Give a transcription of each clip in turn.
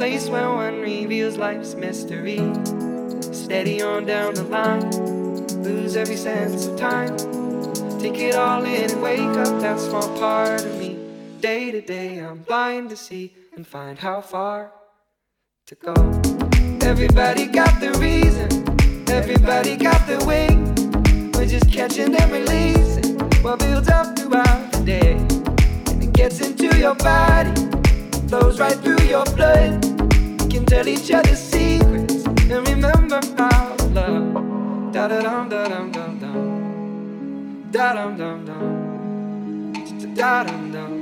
Place where one reveals life's mystery. Steady on down the line lose every sense of time. Take it all in and wake up that small part of me. Day to day, I'm blind to see and find how far to go. Everybody got the reason, everybody got the way. We're just catching and releasing what builds up throughout the day. And it gets into your body, flows right through your blood. Tell each other secrets and remember how love. Da da dum da dum dum dum. Da dum dum dum. Da dum dum.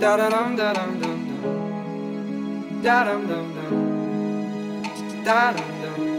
Da da dum da dum dum dum. Da dum dum dum. Da dum dum.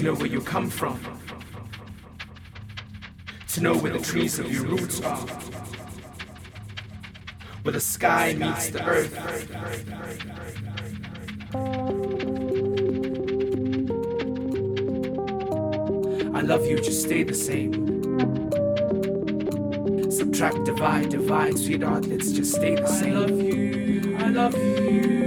To know where you come from, to know where the trees of your roots are, where the sky meets the earth. I love you, just stay the same. Subtract, divide, divide, sweetheart, let's just stay the same. I love you, I love you.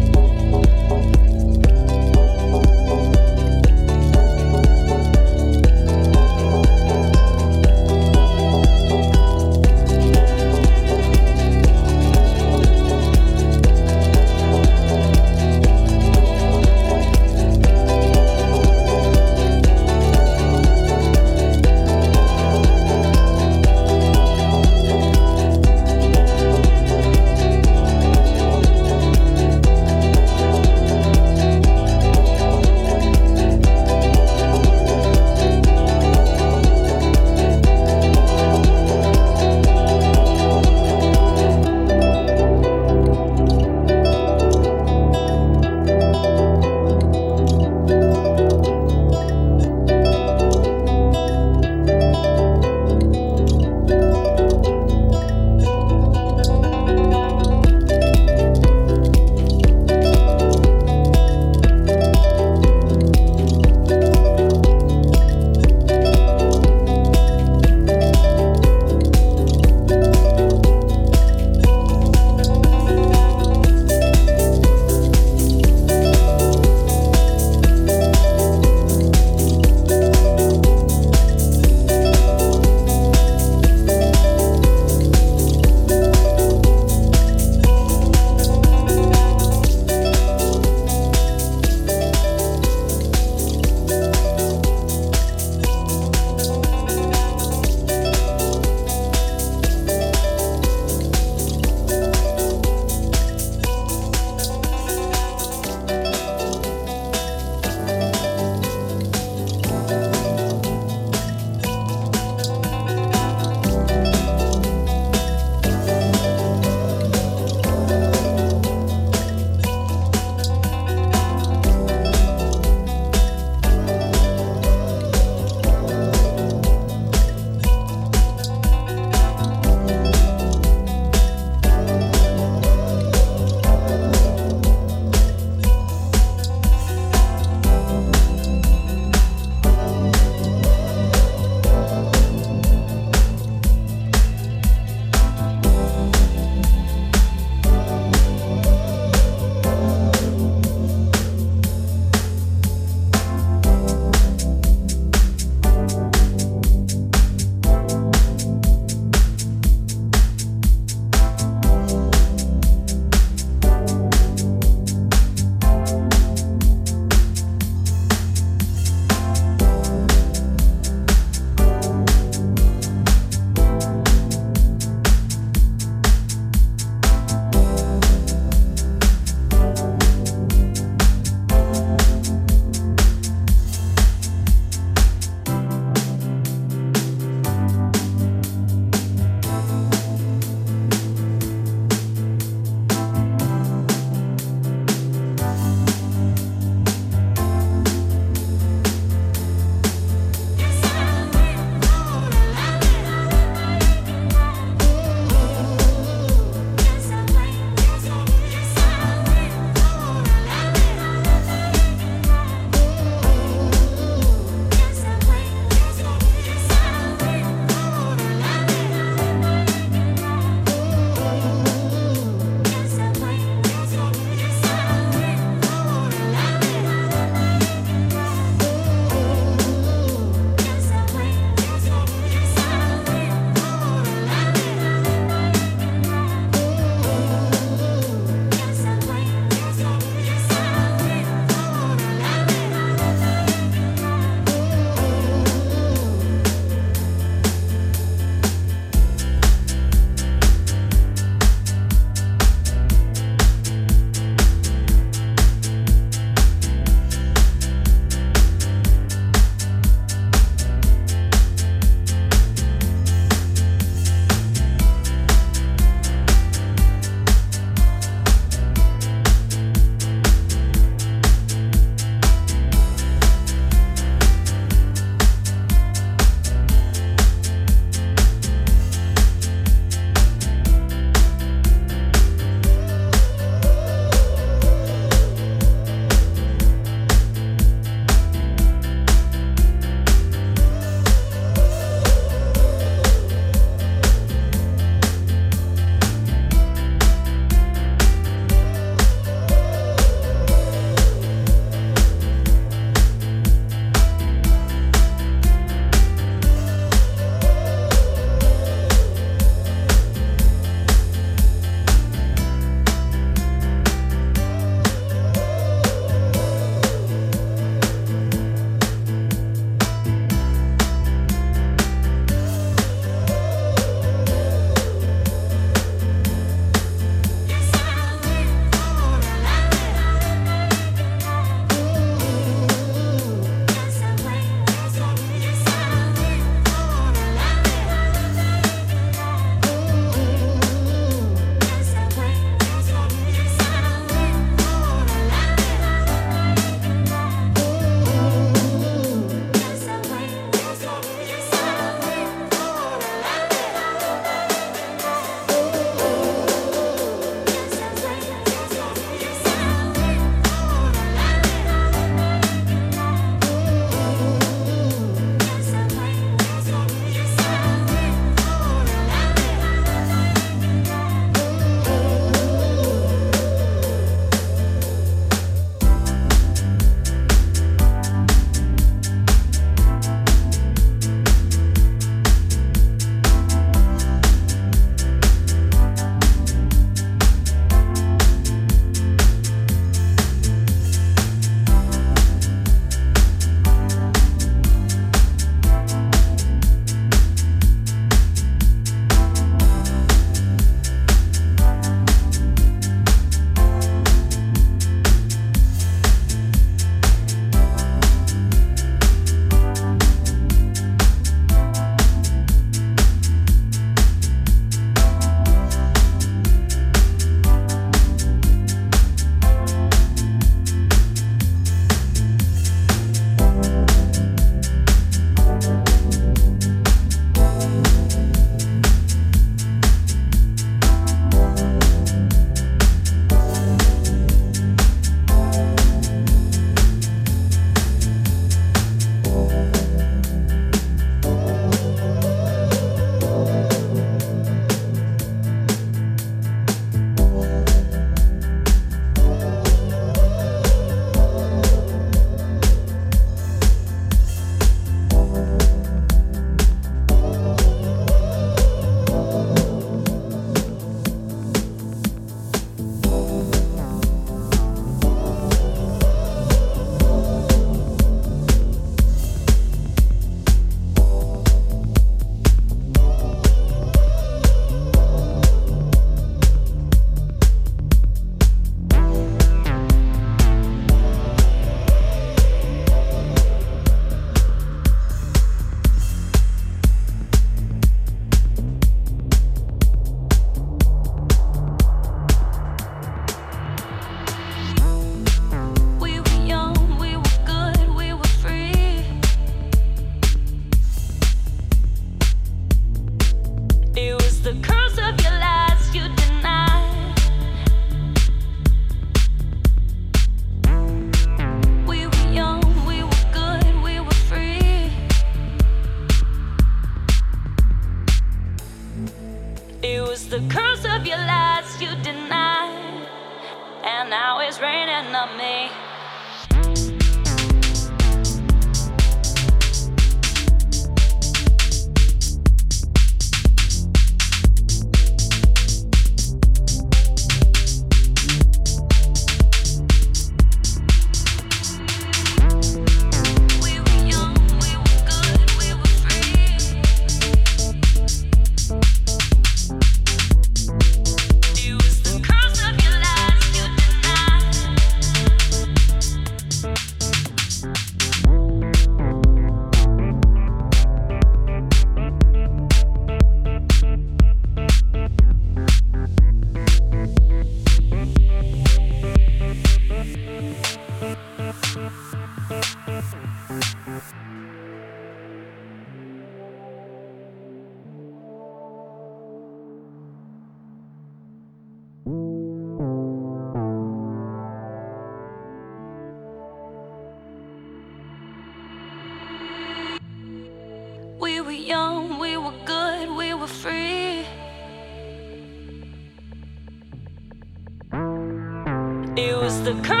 to come.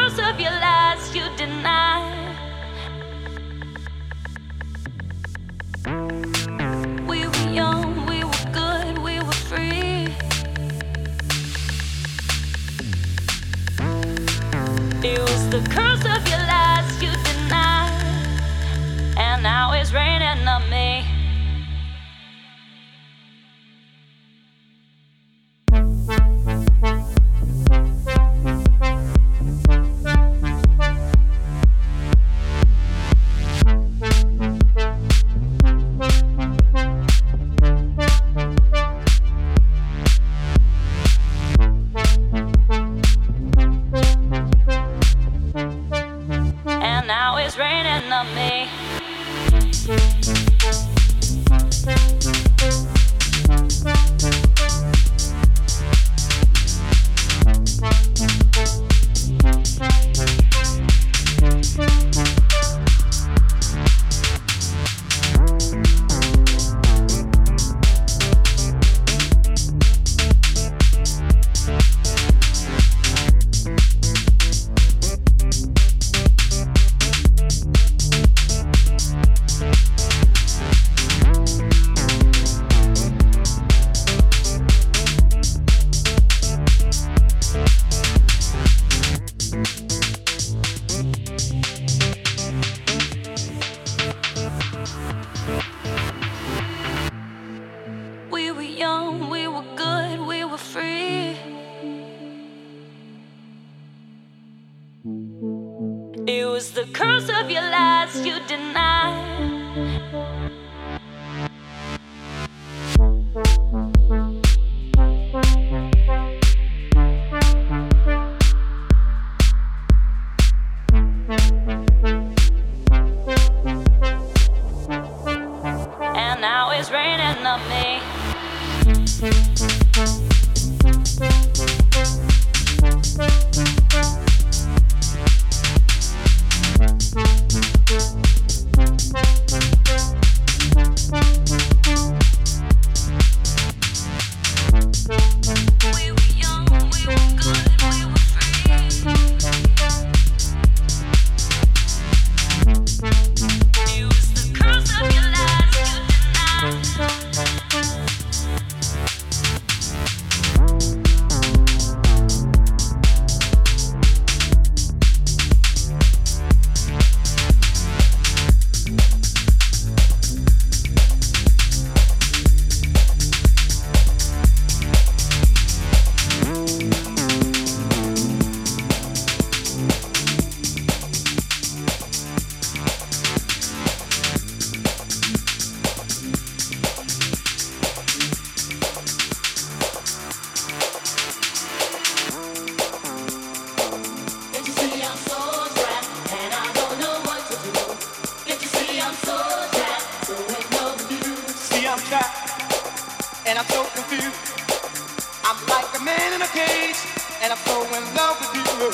Like a man in a cage, and I'm so in love with you.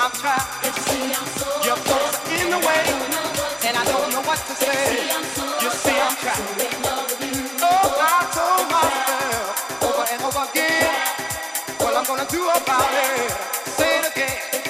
I'm trapped. You see, I'm clothes are in the way, and I don't know what to say. You see, I'm trapped. Oh, I told myself over and over again, what I'm gonna do about it. Say it again.